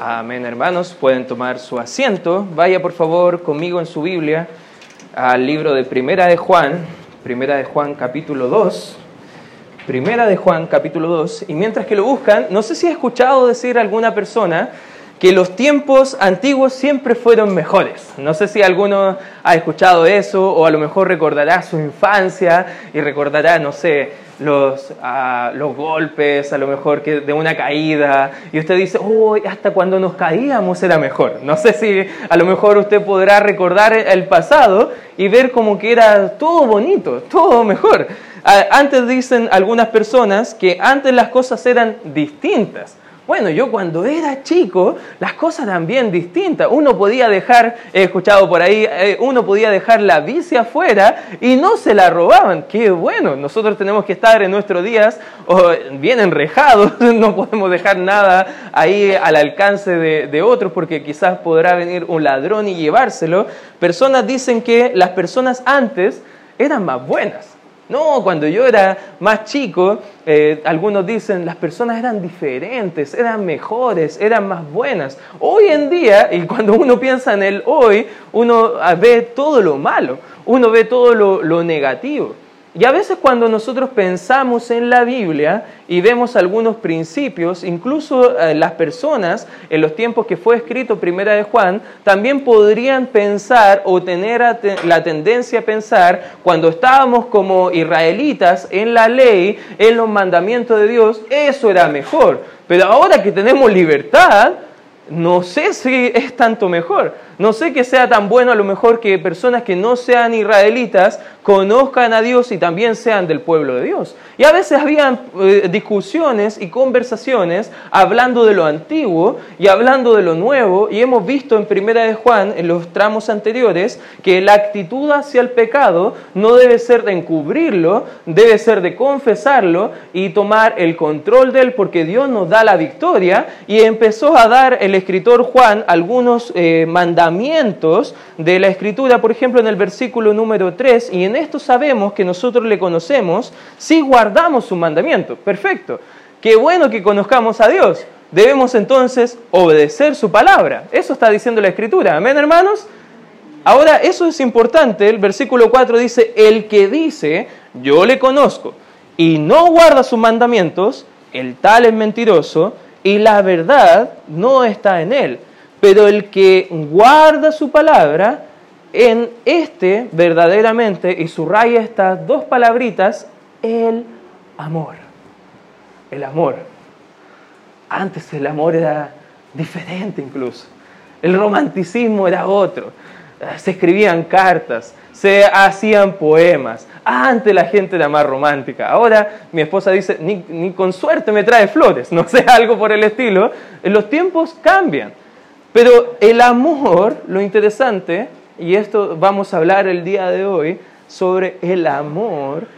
Amén, hermanos. Pueden tomar su asiento. Vaya por favor conmigo en su Biblia al libro de Primera de Juan, Primera de Juan capítulo 2. Primera de Juan capítulo 2. Y mientras que lo buscan, no sé si ha escuchado decir alguna persona que los tiempos antiguos siempre fueron mejores. No sé si alguno ha escuchado eso o a lo mejor recordará su infancia y recordará, no sé, los, ah, los golpes, a lo mejor que de una caída, y usted dice, oh, hasta cuando nos caíamos era mejor. No sé si a lo mejor usted podrá recordar el pasado y ver como que era todo bonito, todo mejor. Antes dicen algunas personas que antes las cosas eran distintas. Bueno, yo cuando era chico, las cosas eran bien distintas. Uno podía dejar, he escuchado por ahí, eh, uno podía dejar la bici afuera y no se la robaban. Qué bueno, nosotros tenemos que estar en nuestros días bien enrejados, no podemos dejar nada ahí al alcance de, de otros porque quizás podrá venir un ladrón y llevárselo. Personas dicen que las personas antes eran más buenas. No, cuando yo era más chico, eh, algunos dicen las personas eran diferentes, eran mejores, eran más buenas. Hoy en día, y cuando uno piensa en el hoy, uno ve todo lo malo, uno ve todo lo negativo. Y a veces cuando nosotros pensamos en la Biblia y vemos algunos principios, incluso eh, las personas en los tiempos que fue escrito Primera de Juan, también podrían pensar o tener la tendencia a pensar cuando estábamos como israelitas en la ley, en los mandamientos de Dios, eso era mejor. Pero ahora que tenemos libertad, no sé si es tanto mejor. No sé que sea tan bueno a lo mejor que personas que no sean israelitas conozcan a Dios y también sean del pueblo de Dios. Y a veces habían eh, discusiones y conversaciones hablando de lo antiguo y hablando de lo nuevo. Y hemos visto en Primera de Juan, en los tramos anteriores, que la actitud hacia el pecado no debe ser de encubrirlo, debe ser de confesarlo y tomar el control de él porque Dios nos da la victoria. Y empezó a dar el escritor Juan algunos eh, mandamientos de la Escritura, por ejemplo, en el versículo número 3, y en esto sabemos que nosotros le conocemos si guardamos su mandamiento. Perfecto. Qué bueno que conozcamos a Dios. Debemos entonces obedecer su palabra. Eso está diciendo la Escritura. Amén, hermanos. Ahora, eso es importante. El versículo 4 dice, el que dice, yo le conozco, y no guarda sus mandamientos, el tal es mentiroso, y la verdad no está en él. Pero el que guarda su palabra, en este verdaderamente, y subraya estas dos palabritas, el amor. El amor. Antes el amor era diferente incluso. El romanticismo era otro. Se escribían cartas, se hacían poemas. Antes la gente era más romántica. Ahora mi esposa dice, ni, ni con suerte me trae flores, no sé, algo por el estilo. Los tiempos cambian. Pero el amor, lo interesante, y esto vamos a hablar el día de hoy, sobre el amor,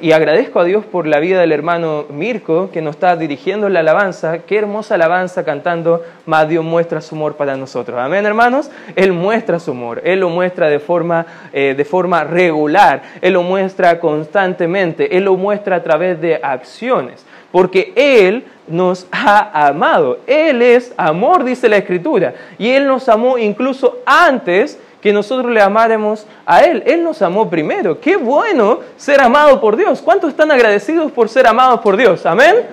y agradezco a Dios por la vida del hermano Mirko, que nos está dirigiendo la alabanza. Qué hermosa alabanza cantando, más Dios muestra su amor para nosotros. Amén, hermanos. Él muestra su amor. Él lo muestra de forma, eh, de forma regular. Él lo muestra constantemente. Él lo muestra a través de acciones. Porque Él nos ha amado. Él es amor, dice la Escritura. Y Él nos amó incluso antes que nosotros le amáramos a Él. Él nos amó primero. Qué bueno ser amado por Dios. ¿Cuántos están agradecidos por ser amados por Dios? Amén.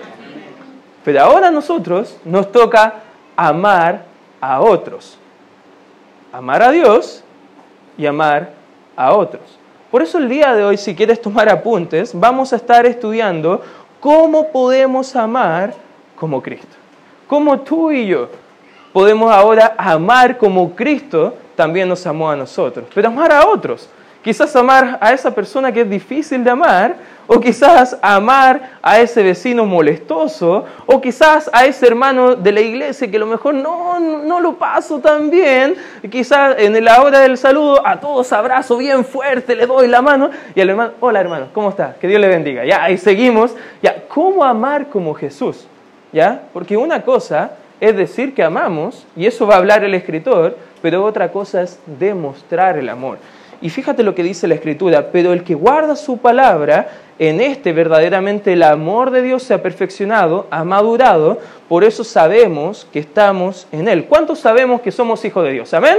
Pero ahora a nosotros nos toca amar a otros. Amar a Dios y amar a otros. Por eso el día de hoy, si quieres tomar apuntes, vamos a estar estudiando cómo podemos amar como Cristo. Como tú y yo podemos ahora amar como Cristo también nos amó a nosotros. Pero amar a otros. Quizás amar a esa persona que es difícil de amar, o quizás amar a ese vecino molestoso, o quizás a ese hermano de la iglesia que a lo mejor no, no lo paso tan bien. Quizás en la hora del saludo a todos abrazo bien fuerte, le doy la mano, y al hermano, hola hermano, ¿cómo está? Que Dios le bendiga. Ya, ahí seguimos. Ya, ¿cómo amar como Jesús? ¿Ya? Porque una cosa es decir que amamos, y eso va a hablar el escritor, pero otra cosa es demostrar el amor. Y fíjate lo que dice la Escritura, pero el que guarda su palabra, en este verdaderamente el amor de Dios se ha perfeccionado, ha madurado, por eso sabemos que estamos en Él. ¿Cuántos sabemos que somos hijos de Dios? ¿Amén?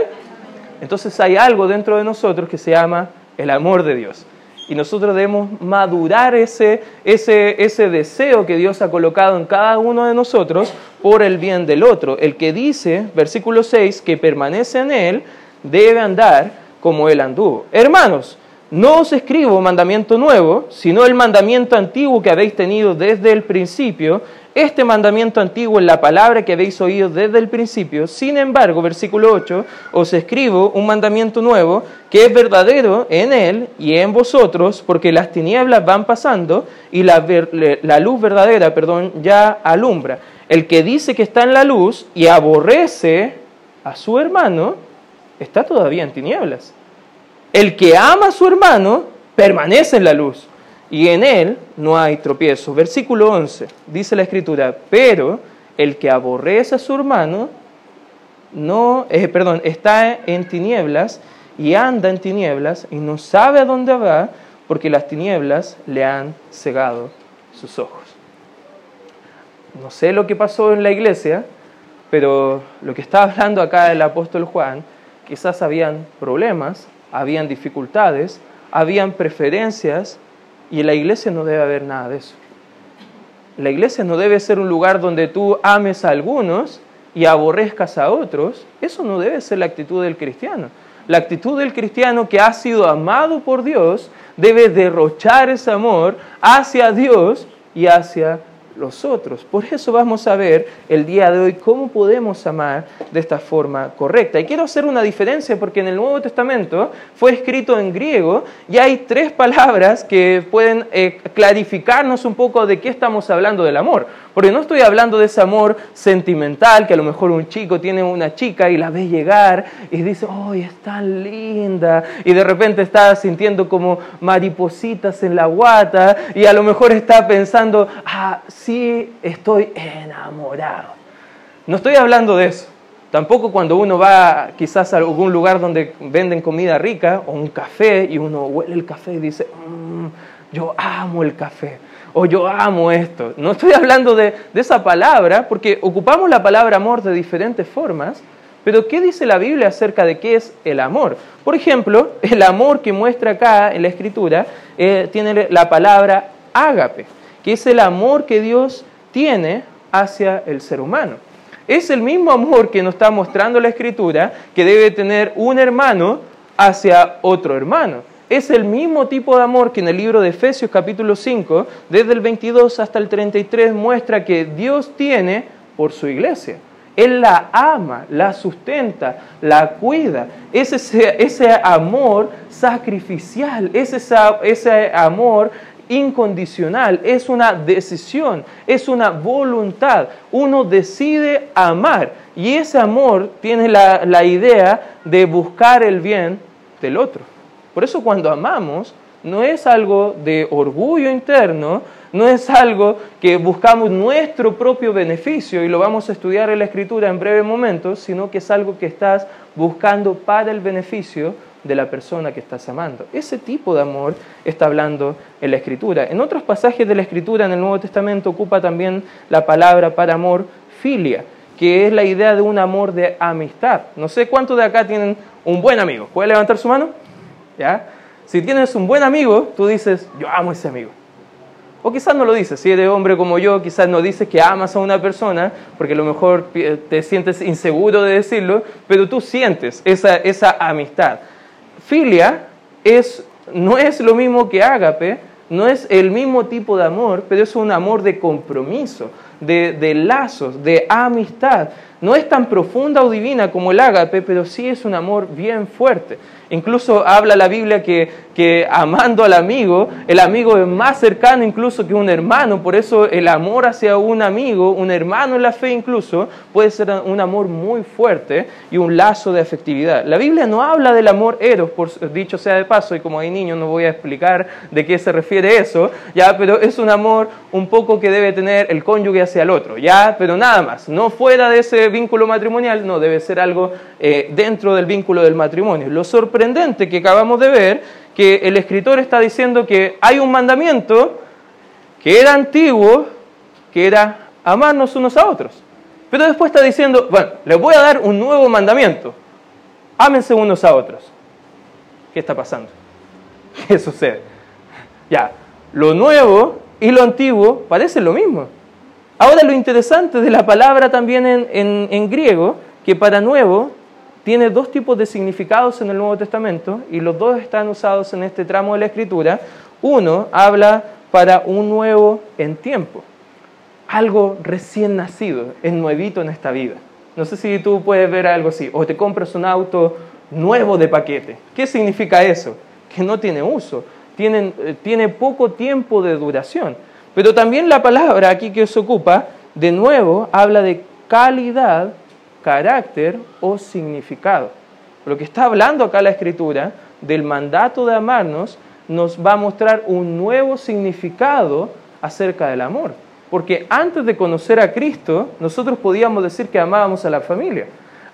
Entonces hay algo dentro de nosotros que se llama el amor de Dios. Y nosotros debemos madurar ese, ese, ese deseo que Dios ha colocado en cada uno de nosotros por el bien del otro. El que dice, versículo 6, que permanece en Él, debe andar como él anduvo. Hermanos, no os escribo mandamiento nuevo, sino el mandamiento antiguo que habéis tenido desde el principio. Este mandamiento antiguo es la palabra que habéis oído desde el principio. Sin embargo, versículo 8, os escribo un mandamiento nuevo que es verdadero en él y en vosotros, porque las tinieblas van pasando y la, la luz verdadera, perdón, ya alumbra. El que dice que está en la luz y aborrece a su hermano, está todavía en tinieblas. El que ama a su hermano permanece en la luz y en él no hay tropiezo. Versículo 11, dice la escritura, pero el que aborrece a su hermano no, eh, perdón, está en tinieblas y anda en tinieblas y no sabe a dónde va porque las tinieblas le han cegado sus ojos. No sé lo que pasó en la iglesia, pero lo que está hablando acá el apóstol Juan quizás habían problemas, habían dificultades, habían preferencias y en la iglesia no debe haber nada de eso. La iglesia no debe ser un lugar donde tú ames a algunos y aborrezcas a otros. Eso no debe ser la actitud del cristiano. La actitud del cristiano que ha sido amado por Dios debe derrochar ese amor hacia Dios y hacia los otros. Por eso vamos a ver el día de hoy cómo podemos amar de esta forma correcta. Y quiero hacer una diferencia porque en el Nuevo Testamento fue escrito en griego y hay tres palabras que pueden eh, clarificarnos un poco de qué estamos hablando del amor. Porque no estoy hablando de ese amor sentimental que a lo mejor un chico tiene una chica y la ve llegar y dice, ¡ay, es tan linda! Y de repente está sintiendo como maripositas en la guata y a lo mejor está pensando, ¡ah, sí, estoy enamorado! No estoy hablando de eso. Tampoco cuando uno va quizás a algún lugar donde venden comida rica o un café y uno huele el café y dice, mmm, yo amo el café o yo amo esto. No estoy hablando de, esa palabra porque ocupamos la palabra amor de diferentes formas, pero ¿qué dice la Biblia acerca de qué es el amor? Por ejemplo, el amor que muestra acá en la escritura eh, tiene la palabra ágape, que es el amor que Dios tiene hacia el ser humano. Es el mismo amor que nos está mostrando la escritura que debe tener un hermano hacia otro hermano es el mismo tipo de amor que en el libro de Efesios capítulo 5, desde el 22 hasta el 33, muestra que Dios tiene por su iglesia. Él la ama, la sustenta, la cuida. Es ese, ese amor sacrificial, es ese amor incondicional, es una decisión, es una voluntad. Uno decide amar y ese amor tiene la, la idea de buscar el bien del otro. Por eso cuando amamos no es algo de orgullo interno, no es algo que buscamos nuestro propio beneficio y lo vamos a estudiar en la escritura en breve momento, sino que es algo que estás buscando para el beneficio de la persona que estás amando. Ese tipo de amor está hablando en la escritura. En otros pasajes de la escritura en el Nuevo Testamento ocupa también la palabra para amor filia, que es la idea de un amor de amistad. No sé cuántos de acá tienen un buen amigo. ¿Puede levantar su mano? Si tienes un buen amigo, tú dices, yo amo a ese amigo. O quizás no lo dices, si eres hombre como yo, quizás no dices que amas a una persona, porque a lo mejor te sientes inseguro de decirlo, pero tú sientes esa, esa amistad. Filia es, no es lo mismo que ágape, no es el mismo tipo de amor, pero es un amor de compromiso, de, lazos, de amistad. No es tan profunda o divina como el ágape, pero sí es un amor bien fuerte. Incluso habla la Biblia que, que, amando al amigo, el amigo es más cercano incluso que un hermano. Por eso el amor hacia un amigo, un hermano en la fe incluso, puede ser un amor muy fuerte y un lazo de afectividad. La Biblia no habla del amor eros, por dicho sea de paso, y como hay niños no voy a explicar de qué se refiere eso, ya, pero es un amor un poco que debe tener el cónyuge hacia el otro, ya, pero nada más, no fuera de ese vínculo matrimonial, no, debe ser algo eh, dentro del vínculo del matrimonio. Lo sorprendente que acabamos de ver, que el escritor está diciendo que hay un mandamiento que era antiguo, que era amarnos unos a otros. Pero después está diciendo, bueno, les voy a dar un nuevo mandamiento. Ámense unos a otros. ¿Qué está pasando? ¿Qué sucede? Ya, lo nuevo y lo antiguo parecen lo mismo. Ahora lo interesante de la palabra también en, griego, que para nuevo tiene dos tipos de significados en el Nuevo Testamento y los dos están usados en este tramo de la Escritura. Uno habla para un nuevo en tiempo algo recién nacido, es nuevito en esta vida. No sé si tú puedes ver algo así, o te compras un auto nuevo de paquete. ¿Qué significa eso? Que no tiene uso, eh, tiene poco tiempo de duración. Pero también la palabra aquí que se ocupa, de nuevo, habla de calidad, carácter o significado. Lo que está hablando acá la escritura del mandato de amarnos nos va a mostrar un nuevo significado acerca del amor. Porque antes de conocer a Cristo, nosotros podíamos decir que amábamos a la familia.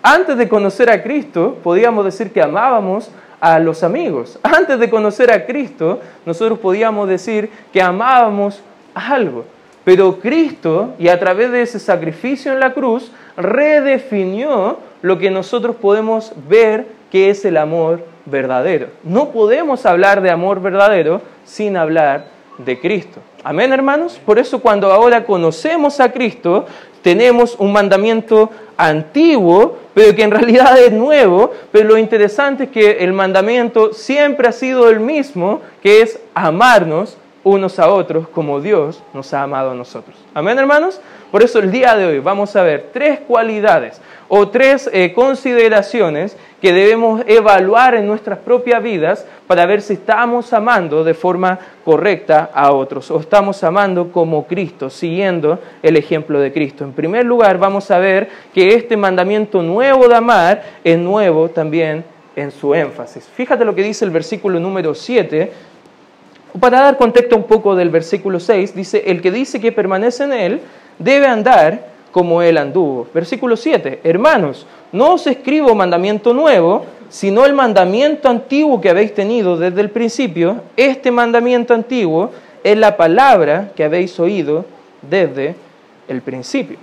Antes de conocer a Cristo, podíamos decir que amábamos a los amigos. Antes de conocer a Cristo, nosotros podíamos decir que amábamos algo. Pero Cristo, y a través de ese sacrificio en la cruz, redefinió lo que nosotros podemos ver que es el amor verdadero. No podemos hablar de amor verdadero sin hablar de Cristo. Amén, hermanos. Por eso cuando ahora conocemos a Cristo, tenemos un mandamiento antiguo, pero que en realidad es nuevo, pero lo interesante es que el mandamiento siempre ha sido el mismo, que es amarnos unos a otros como Dios nos ha amado a nosotros. Amén, hermanos. Por eso el día de hoy vamos a ver tres cualidades o tres eh, consideraciones que debemos evaluar en nuestras propias vidas para ver si estamos amando de forma correcta a otros o estamos amando como Cristo, siguiendo el ejemplo de Cristo. En primer lugar, vamos a ver que este mandamiento nuevo de amar es nuevo también en su énfasis. Fíjate lo que dice el versículo número 7. Para dar contexto un poco del versículo 6, dice, el que dice que permanece en él debe andar como él anduvo. Versículo 7, hermanos, no os escribo mandamiento nuevo, sino el mandamiento antiguo que habéis tenido desde el principio. Este mandamiento antiguo es la palabra que habéis oído desde el principio.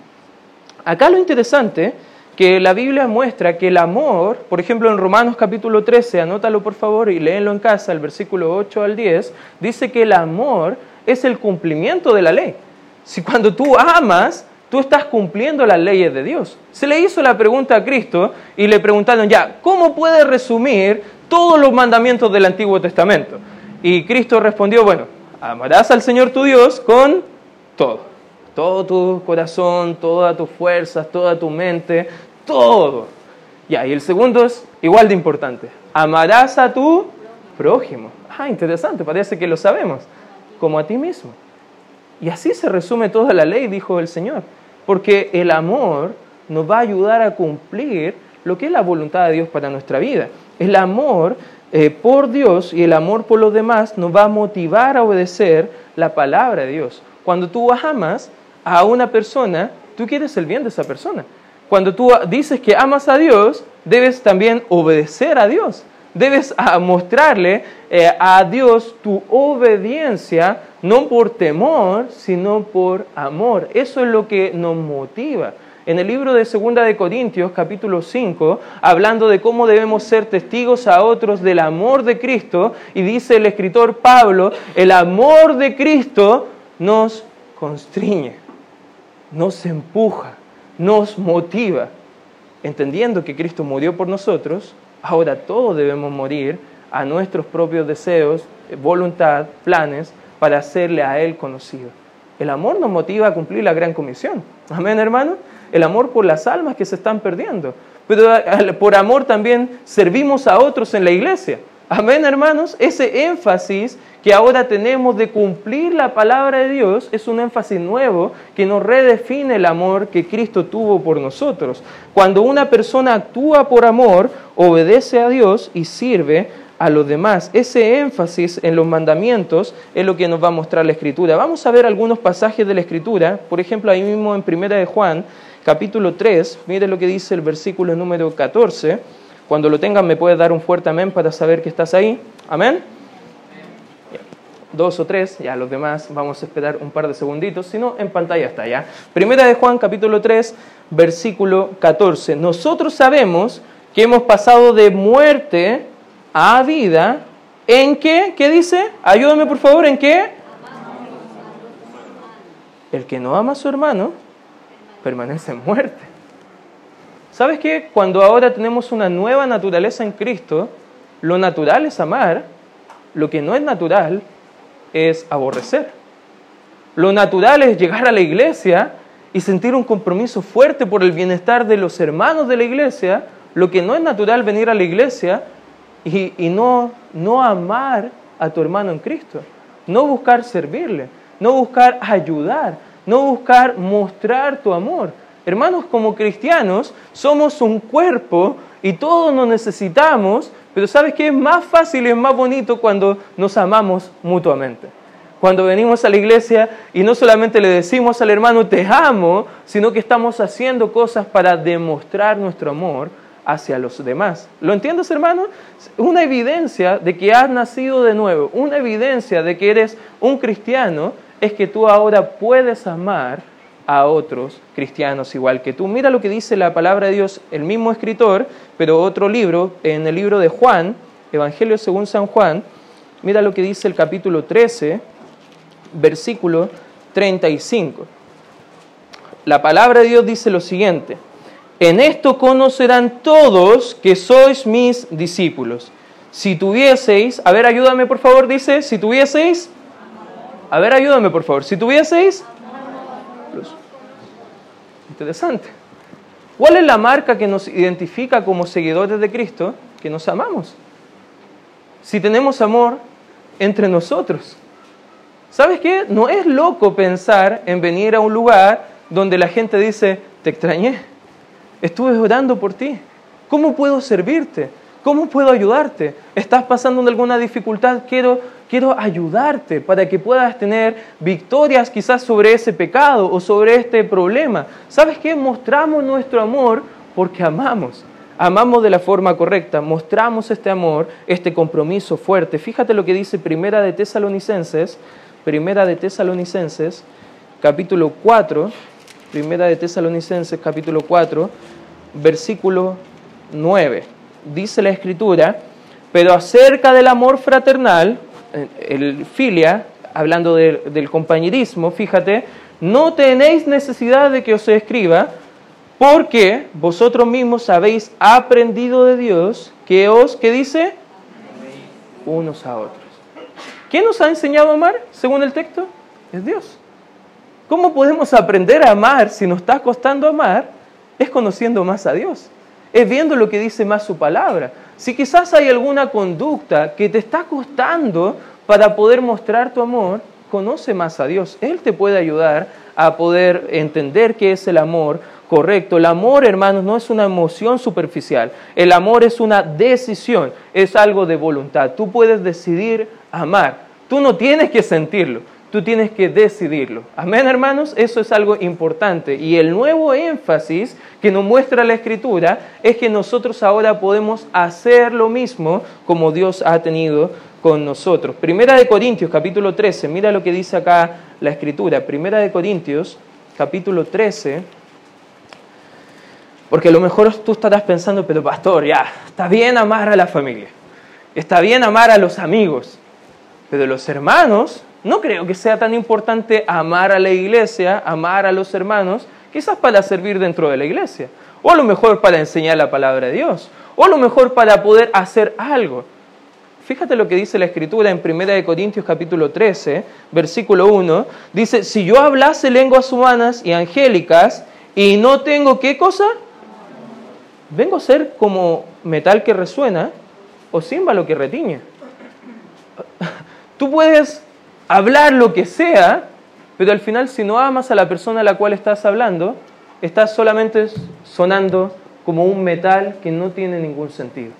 Acá lo interesante que la Biblia muestra que el amor, por ejemplo en Romanos capítulo 13, anótalo por favor y léenlo en casa, el versículo 8 al 10, dice que el amor es el cumplimiento de la ley. Si cuando tú amas, tú estás cumpliendo las leyes de Dios. Se le hizo la pregunta a Cristo y le preguntaron ya, ¿cómo puede resumir todos los mandamientos del Antiguo Testamento? Y Cristo respondió, bueno, amarás al Señor tu Dios con todo, todo tu corazón, todas tus fuerzas, toda tu mente, todo. Ya, y el segundo es igual de importante, amarás a tu prójimo. Ah, interesante, parece que lo sabemos, como a ti mismo. Y así se resume toda la ley, dijo el Señor, porque el amor nos va a ayudar a cumplir lo que es la voluntad de Dios para nuestra vida. El amor eh, por Dios y el amor por los demás nos va a motivar a obedecer la palabra de Dios. Cuando tú amas a una persona, tú quieres el bien de esa persona. Cuando tú dices que amas a Dios, debes también obedecer a Dios debes mostrarle eh, a Dios tu obediencia, no por temor, sino por amor. Eso es lo que nos motiva. En el libro de Segunda de Corintios, capítulo 5, hablando de cómo debemos ser testigos a otros del amor de Cristo, y dice el escritor Pablo, el amor de Cristo nos constriñe, nos empuja, nos motiva, entendiendo que Cristo murió por nosotros, Ahora todos debemos morir a nuestros propios deseos, voluntad, planes, para hacerle a Él conocido. El amor nos motiva a cumplir la gran comisión. Amén, hermano. El amor por las almas que se están perdiendo. Pero eh, por amor también servimos a otros en la iglesia. Amén, hermanos. Ese énfasis que ahora tenemos de cumplir la palabra de Dios es un énfasis nuevo que nos redefine el amor que Cristo tuvo por nosotros. Cuando una persona actúa por amor, obedece a Dios y sirve a los demás. Ese énfasis en los mandamientos es lo que nos va a mostrar la Escritura. Vamos a ver algunos pasajes de la Escritura, por ejemplo, ahí mismo en Primera de Juan, capítulo 3, mire lo que dice el versículo número 14. Cuando lo tengan me puedes dar un fuerte amén para saber que estás ahí. Amén. Dos o tres, ya los demás vamos a esperar un par de segunditos, si no, en pantalla está ya. Primera de Juan, capítulo 3, versículo 14. Nosotros sabemos que hemos pasado de muerte a vida. ¿En qué? ¿Qué dice? Ayúdame por favor, ¿en qué? El que no ama a su hermano permanece en muerte. ¿Sabes qué? Cuando ahora tenemos una nueva naturaleza en Cristo, lo natural es amar, lo que no es natural es aborrecer. Lo natural es llegar a la iglesia y sentir un compromiso fuerte por el bienestar de los hermanos de la iglesia, lo que no es natural venir a la iglesia y, y no, no amar a tu hermano en Cristo, no buscar servirle, no buscar ayudar, no buscar mostrar tu amor. Hermanos, como cristianos somos un cuerpo y todos nos necesitamos, pero ¿sabes qué? Es más fácil y es más bonito cuando nos amamos mutuamente. Cuando venimos a la iglesia y no solamente le decimos al hermano te amo, sino que estamos haciendo cosas para demostrar nuestro amor hacia los demás. ¿Lo entiendes, hermano? Una evidencia de que has nacido de nuevo, una evidencia de que eres un cristiano es que tú ahora puedes amar a otros cristianos igual que tú. Mira lo que dice la palabra de Dios, el mismo escritor, pero otro libro, en el libro de Juan, Evangelio según San Juan, mira lo que dice el capítulo 13, versículo 35. La palabra de Dios dice lo siguiente, en esto conocerán todos que sois mis discípulos. Si tuvieseis, a ver, ayúdame por favor, dice, si tuvieseis a ver, ayúdame por favor. Si tuvieseis... Interesante. ¿Cuál es la marca que nos identifica como seguidores de Cristo? Que nos amamos. Si tenemos amor entre nosotros. ¿Sabes qué? No es loco pensar en venir a un lugar donde la gente dice, te extrañé, estuve orando por ti, ¿cómo puedo servirte? ¿Cómo puedo ayudarte? ¿Estás pasando alguna dificultad? Quiero, quiero ayudarte para que puedas tener victorias quizás sobre ese pecado o sobre este problema. ¿Sabes qué? Mostramos nuestro amor porque amamos. Amamos de la forma correcta, mostramos este amor, este compromiso fuerte. Fíjate lo que dice Primera de Tesalonicenses, Primera de Tesalonicenses, capítulo 4, Primera de Tesalonicenses, capítulo 4, versículo 9 dice la escritura, pero acerca del amor fraternal, el filia, hablando del compañerismo, fíjate, no tenéis necesidad de que os escriba, porque vosotros mismos habéis aprendido de Dios que os, ¿qué dice? Unos a otros. ¿Quién nos ha enseñado a amar, según el texto? Es Dios. ¿Cómo podemos aprender a amar si nos está costando amar? Es conociendo más a Dios es viendo lo que dice más su palabra. Si quizás hay alguna conducta que te está costando para poder mostrar tu amor, conoce más a Dios. Él te puede ayudar a poder entender qué es el amor correcto. El amor, hermanos, no es una emoción superficial. El amor es una decisión, es algo de voluntad. Tú puedes decidir amar. Tú no tienes que sentirlo. Tú tienes que decidirlo. Amén, hermanos. Eso es algo importante. Y el nuevo énfasis que nos muestra la Escritura es que nosotros ahora podemos hacer lo mismo como Dios ha tenido con nosotros. Primera de Corintios, capítulo 13. Mira lo que dice acá la Escritura. Primera de Corintios, capítulo 13. Porque a lo mejor tú estarás pensando, pero pastor, ya, está bien amar a la familia. Está bien amar a los amigos. Pero los hermanos no creo que sea tan importante amar a la iglesia, amar a los hermanos, quizás para servir dentro de la iglesia, o a lo mejor para enseñar la palabra de Dios, o a lo mejor para poder hacer algo. Fíjate lo que dice la escritura en 1 Corintios capítulo 13, versículo 1, dice, si yo hablase lenguas humanas y angélicas y no tengo qué cosa, vengo a ser como metal que resuena o címbalo que retiñe. Tú puedes hablar lo que sea, pero al final si no amas a la persona a la cual estás hablando, estás solamente sonando como un metal que no tiene ningún sentido.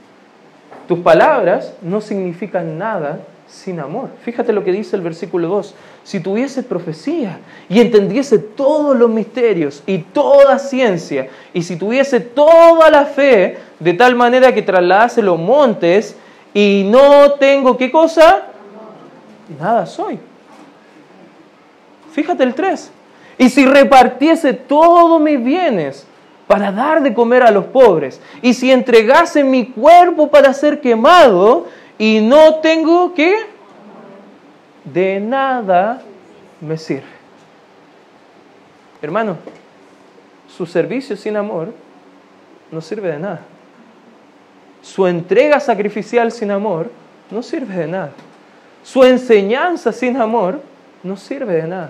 Tus palabras no significan nada sin amor. Fíjate lo que dice el versículo 2. Si tuviese profecía y entendiese todos los misterios y toda ciencia, y si tuviese toda la fe, de tal manera que trasladase los montes, y no tengo qué cosa, nada soy. Fíjate el 3. Y si repartiese todos mis bienes para dar de comer a los pobres, y si entregase mi cuerpo para ser quemado, y no tengo que, de nada me sirve. Hermano, su servicio sin amor no sirve de nada. Su entrega sacrificial sin amor no sirve de nada. Su enseñanza sin amor no sirve de nada.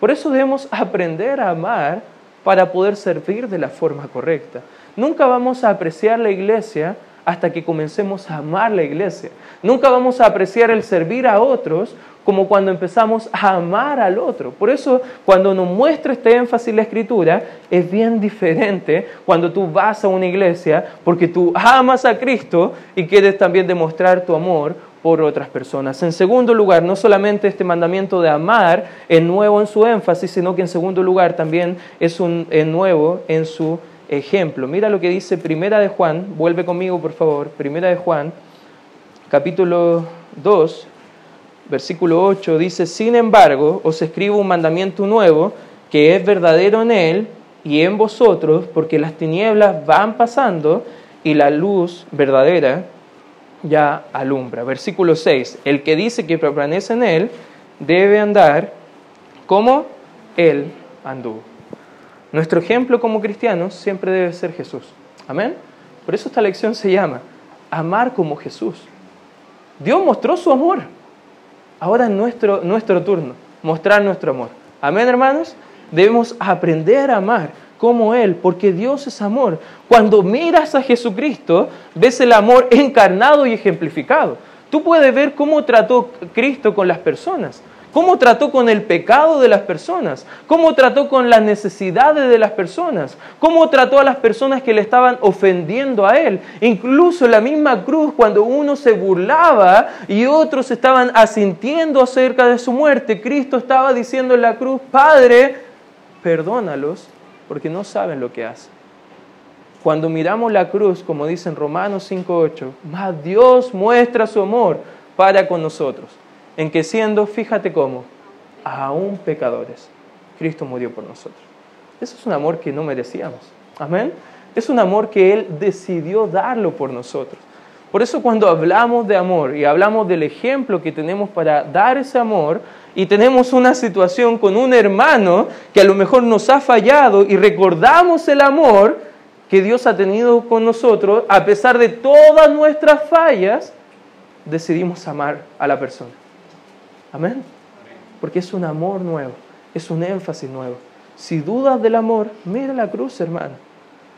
Por eso debemos aprender a amar para poder servir de la forma correcta. Nunca vamos a apreciar la iglesia hasta que comencemos a amar la iglesia. Nunca vamos a apreciar el servir a otros como cuando empezamos a amar al otro. Por eso, cuando nos muestra este énfasis la escritura, es bien diferente cuando tú vas a una iglesia porque tú amas a Cristo y quieres también demostrar tu amor por otras personas. En segundo lugar, no solamente este mandamiento de amar es nuevo en su énfasis, sino que en segundo lugar también es, un, nuevo en su ejemplo. Mira lo que dice Primera de Juan, vuelve conmigo por favor, Primera de Juan, capítulo 2, versículo 8, dice, sin embargo, os escribo un mandamiento nuevo, que es verdadero en él y en vosotros, porque las tinieblas van pasando y la luz verdadera ya alumbra. Versículo 6, el que dice que permanece en Él debe andar como Él anduvo. Nuestro ejemplo como cristianos siempre debe ser Jesús. Amén. Por eso esta lección se llama Amar como Jesús. Dios mostró su amor. Ahora es nuestro, nuestro turno, mostrar nuestro amor. Amén, hermanos. Debemos aprender a amar como Él, porque Dios es amor. Cuando miras a Jesucristo, ves el amor encarnado y ejemplificado. Tú puedes ver cómo trató Cristo con las personas, cómo trató con el pecado de las personas, cómo trató con las necesidades de las personas, cómo trató a las personas que le estaban ofendiendo a Él. Incluso en la misma cruz, cuando uno se burlaba y otros estaban asintiendo acerca de su muerte, Cristo estaba diciendo en la cruz, Padre, perdónalos porque no saben lo que hacen. Cuando miramos la cruz, como dice en Romanos 5.8, más Dios muestra su amor para con nosotros, en que siendo, fíjate cómo, aún pecadores, Cristo murió por nosotros. Eso es un amor que no merecíamos. Amén. Es un amor que Él decidió darlo por nosotros. Por eso cuando hablamos de amor y hablamos del ejemplo que tenemos para dar ese amor, y tenemos una situación con un hermano que a lo mejor nos ha fallado y recordamos el amor que Dios ha tenido con nosotros, a pesar de todas nuestras fallas, decidimos amar a la persona. Amén. Porque es un amor nuevo, es un énfasis nuevo. Si dudas del amor, mira la cruz, hermano.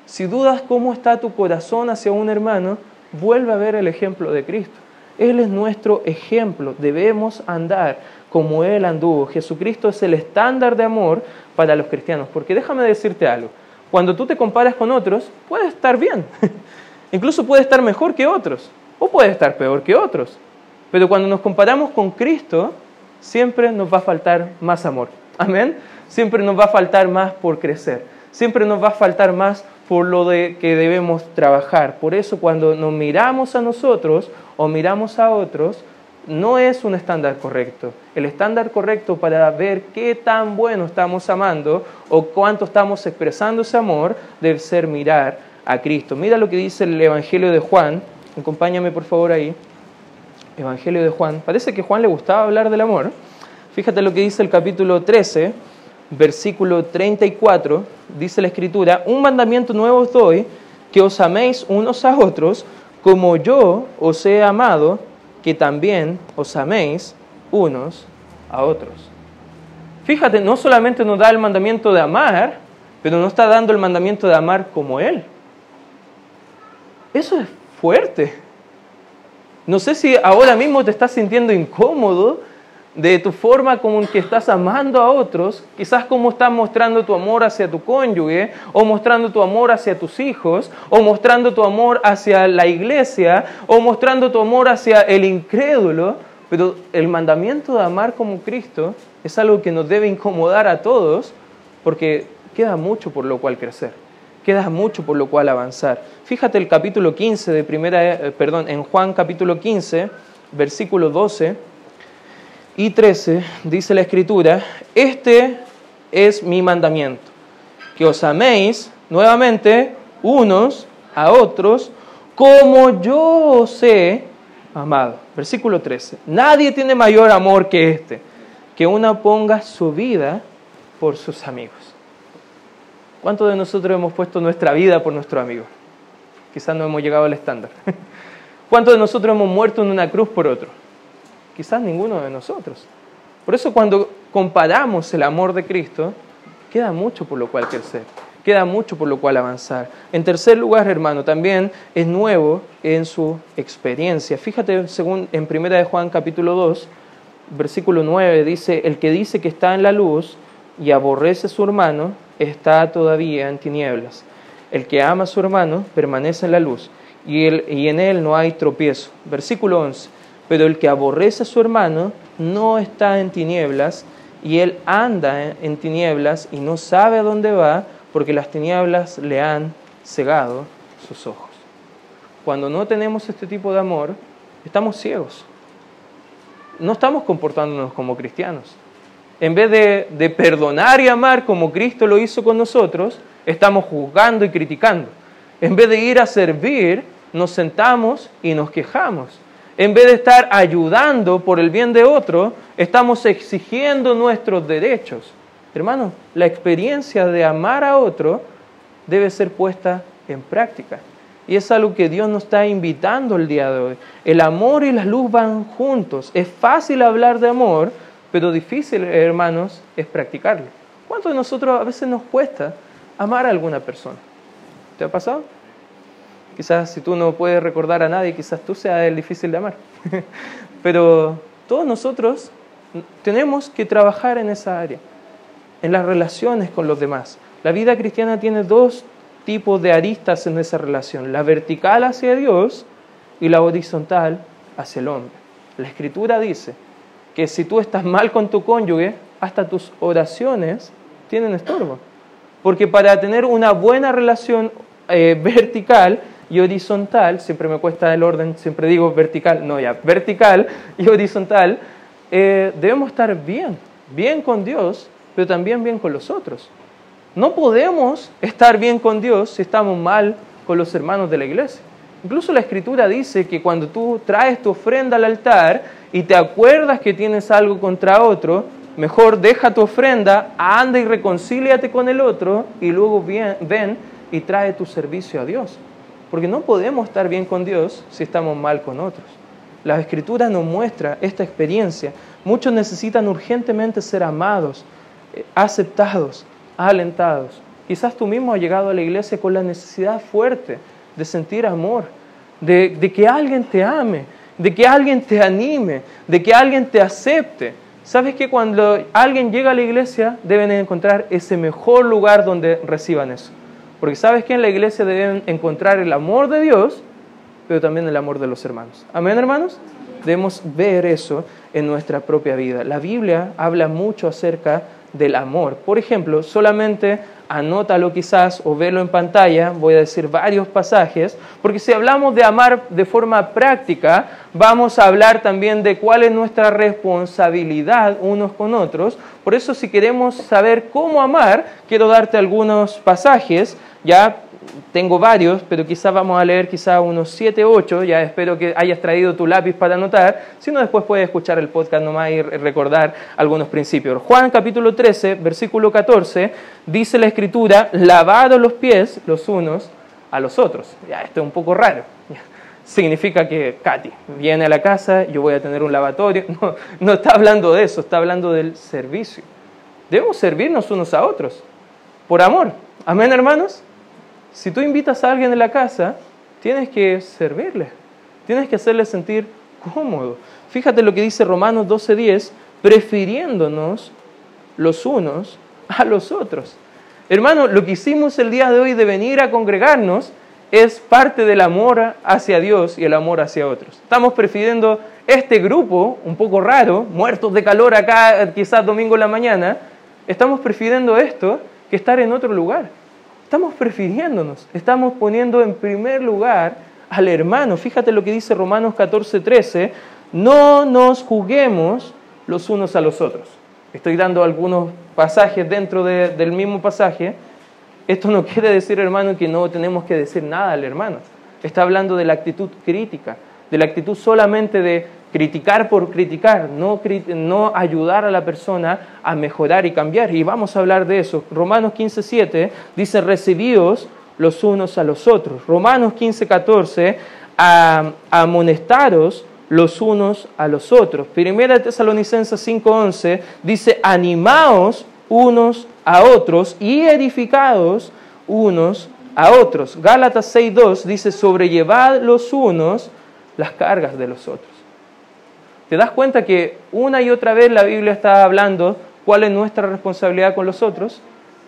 Si dudas cómo está tu corazón hacia un hermano, vuelve a ver el ejemplo de Cristo. Él es nuestro ejemplo. Debemos andar como Él anduvo. Jesucristo es el estándar de amor para los cristianos. Porque déjame decirte algo. Cuando tú te comparas con otros, puedes estar bien. Incluso puedes estar mejor que otros. O puedes estar peor que otros. Pero cuando nos comparamos con Cristo, siempre nos va a faltar más amor. Amén. Siempre nos va a faltar más por crecer. Siempre nos va a faltar más por lo de que debemos trabajar. Por eso cuando nos miramos a nosotros o miramos a otros, no es un estándar correcto. El estándar correcto para ver qué tan bueno estamos amando o cuánto estamos expresando ese amor debe ser mirar a Cristo. Mira lo que dice el Evangelio de Juan. Acompáñame por favor ahí. Evangelio de Juan. Parece que a Juan le gustaba hablar del amor. Fíjate lo que dice el capítulo 13, versículo 34. Dice la Escritura, un mandamiento nuevo os doy, que os améis unos a otros como yo os he amado que también os améis unos a otros. Fíjate, no solamente nos da el mandamiento de amar, pero nos está dando el mandamiento de amar como Él. Eso es fuerte. No sé si ahora mismo te estás sintiendo incómodo de tu forma como que estás amando a otros, quizás como estás mostrando tu amor hacia tu cónyuge, o mostrando tu amor hacia tus hijos, o mostrando tu amor hacia la iglesia, o mostrando tu amor hacia el incrédulo, Pero el mandamiento de amar como Cristo es algo que nos debe incomodar a todos porque queda mucho por lo cual crecer, queda mucho por lo cual avanzar. Fíjate el capítulo 15 de primera, eh, perdón, en Juan capítulo 15, versículo 12 y 13 dice la escritura, este es mi mandamiento, que os améis nuevamente unos a otros como yo os he amado. Versículo 13. Nadie tiene mayor amor que este, que uno ponga su vida por sus amigos. ¿Cuántos de nosotros hemos puesto nuestra vida por nuestro amigo? Quizás no hemos llegado al estándar. ¿Cuántos de nosotros hemos muerto en una cruz por otro? Quizás ninguno de nosotros. Por eso cuando comparamos el amor de Cristo, queda mucho por lo cual crecer, queda mucho por lo cual avanzar. En tercer lugar, hermano, también es nuevo en su experiencia. Fíjate, según en Primera de Juan capítulo 2, versículo 9 dice, el que dice que está en la luz y aborrece a su hermano, está todavía en tinieblas. El que ama a su hermano permanece en la luz y, y en él no hay tropiezo. Versículo 11, pero el que aborrece a su hermano no está en tinieblas y él anda en tinieblas y no sabe a dónde va porque las tinieblas le han cegado sus ojos. Cuando no tenemos este tipo de amor, estamos ciegos. No estamos comportándonos como cristianos. En vez de, de, perdonar y amar como Cristo lo hizo con nosotros, estamos juzgando y criticando. En vez de ir a servir, nos sentamos y nos quejamos. En vez de estar ayudando por el bien de otro, estamos exigiendo nuestros derechos. Hermano, la experiencia de amar a otro debe ser puesta en práctica. Y es algo que Dios nos está invitando el día de hoy. El amor y la luz van juntos. Es fácil hablar de amor, pero difícil, hermanos, es practicarlo. ¿Cuántos de nosotros a veces nos cuesta amar a alguna persona? ¿Te ha pasado? Quizás si tú no puedes recordar a nadie, quizás tú seas el difícil de amar. Pero todos nosotros tenemos que trabajar en esa área, en las relaciones con los demás. La vida cristiana tiene dos tipos de aristas en esa relación, la vertical hacia Dios y la horizontal hacia el hombre. La escritura dice que si tú estás mal con tu cónyuge, hasta tus oraciones tienen estorbo. Porque para tener una buena relación eh, vertical y horizontal, siempre me cuesta el orden, siempre digo vertical, no ya, vertical y horizontal, eh, debemos estar bien, bien con Dios, pero también bien con los otros. No podemos estar bien con Dios si estamos mal con los hermanos de la iglesia. Incluso la escritura dice que cuando tú traes tu ofrenda al altar y te acuerdas que tienes algo contra otro, mejor deja tu ofrenda, anda y reconcíliate con el otro y luego ven y trae tu servicio a Dios. Porque no podemos estar bien con Dios si estamos mal con otros. La Escritura nos muestra esta experiencia. Muchos necesitan urgentemente ser amados, eh, aceptados, alentados. Quizás tú mismo has llegado a la iglesia con la necesidad fuerte de sentir amor, de, de que alguien te ame, de que alguien te anime, de que alguien te acepte. ¿Sabes que cuando alguien llega a la iglesia deben encontrar ese mejor lugar donde reciban eso? Porque sabes que en la iglesia deben encontrar el amor de Dios, pero también el amor de los hermanos. Amén, hermanos. Debemos ver eso en nuestra propia vida. La Biblia habla mucho acerca del amor. Por ejemplo, solamente anótalo quizás o velo en pantalla, voy a decir varios pasajes, porque si hablamos de amar de forma práctica, vamos a hablar también de cuál es nuestra responsabilidad unos con otros. Por eso si queremos saber cómo amar, quiero darte algunos pasajes, ya tengo varios, pero quizás vamos a leer quizás unos 7, 8, ya espero que hayas traído tu lápiz para anotar, si no después puedes escuchar el podcast nomás y recordar algunos principios. Juan capítulo 13, versículo 14, dice la escritura, lavados los pies los unos a los otros. Ya, esto es un poco raro. Significa que Katy viene a la casa, yo voy a tener un lavatorio. No, no está hablando de eso, está hablando del servicio. Debemos servirnos unos a otros, por amor. Amén, hermanos. Si tú invitas a alguien a la casa, tienes que servirle, tienes que hacerle sentir cómodo. Fíjate lo que dice Romanos 12:10, prefiriéndonos los unos a los otros. Hermano, lo que hicimos el día de hoy de venir a congregarnos es parte del amor hacia Dios y el amor hacia otros. Estamos prefiriendo este grupo, un poco raro, muertos de calor acá, quizás domingo en la mañana, estamos prefiriendo esto que estar en otro lugar. Estamos prefiriéndonos, estamos poniendo en primer lugar al hermano. Fíjate lo que dice Romanos 14, 13, no nos juguemos los unos a los otros. Estoy dando algunos pasajes dentro del mismo pasaje. Esto no quiere decir, hermano, que no tenemos que decir nada al hermano. Está hablando de la actitud crítica, de la actitud solamente de criticar por criticar, no, no ayudar a la persona a mejorar y cambiar. Y vamos a hablar de eso. Romanos 15.7 dice, recibíos los unos a los otros. Romanos 15.14, amonestaros los unos a los otros. Primera Tesalonicenses 5.11 dice, animaos unos a otros y edificados unos a otros. Gálatas 6.2 dice, sobrellevad los unos las cargas de los otros. ¿Te das cuenta que una y otra vez la Biblia está hablando cuál es nuestra responsabilidad con los otros?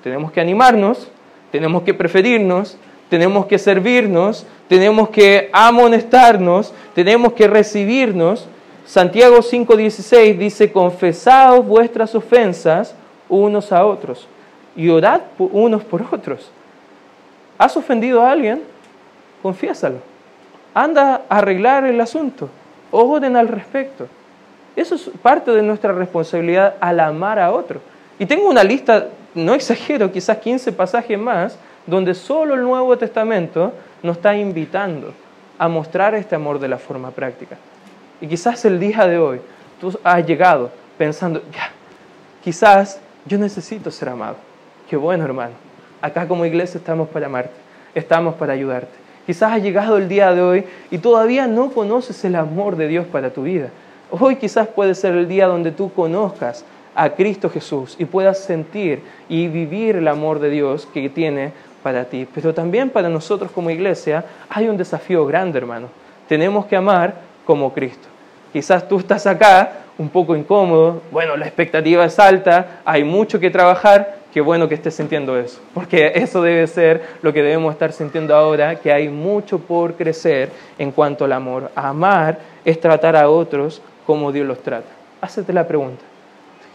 Tenemos que animarnos, tenemos que preferirnos, tenemos que servirnos, tenemos que amonestarnos, tenemos que recibirnos. Santiago 5:16 dice, confesaos vuestras ofensas unos a otros y orad unos por otros. ¿Has ofendido a alguien? Confiésalo. Anda a arreglar el asunto. Oren al respecto. Eso es parte de nuestra responsabilidad al amar a otro. Y tengo una lista, no exagero, quizás 15 pasajes más, donde solo el Nuevo Testamento nos está invitando a mostrar este amor de la forma práctica. Y quizás el día de hoy tú has llegado pensando, ya, quizás yo necesito ser amado. Qué bueno, hermano. Acá como iglesia estamos para amarte, estamos para ayudarte. Quizás has llegado el día de hoy y todavía no conoces el amor de Dios para tu vida. Hoy quizás puede ser el día donde tú conozcas a Cristo Jesús y puedas sentir y vivir el amor de Dios que tiene para ti. Pero también para nosotros como iglesia hay un desafío grande, hermano. Tenemos que amar como Cristo. Quizás tú estás acá un poco incómodo, bueno, la expectativa es alta, hay mucho que trabajar, qué bueno que estés sintiendo eso, porque eso debe ser lo que debemos estar sintiendo ahora, que hay mucho por crecer en cuanto al amor. Amar es tratar a otros como Dios los trata. Hácete la pregunta,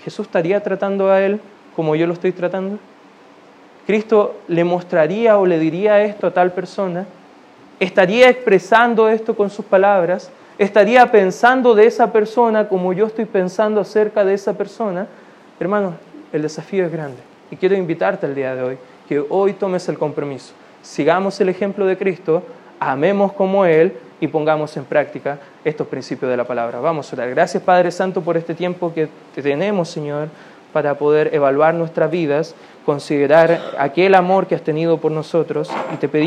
¿Jesús estaría tratando a él como yo lo estoy tratando? ¿Cristo le mostraría o le diría esto a tal persona? ¿Estaría expresando esto con sus palabras? ¿Estaría pensando de esa persona como yo estoy pensando acerca de esa persona? Hermano, el desafío es grande. Y quiero invitarte el día de hoy, que hoy tomes el compromiso. Sigamos el ejemplo de Cristo, amemos como Él y pongamos en práctica estos principios de la palabra. Vamos a orar. Gracias Padre Santo por este tiempo que tenemos, Señor, para poder evaluar nuestras vidas, considerar aquel amor que has tenido por nosotros y te pedimos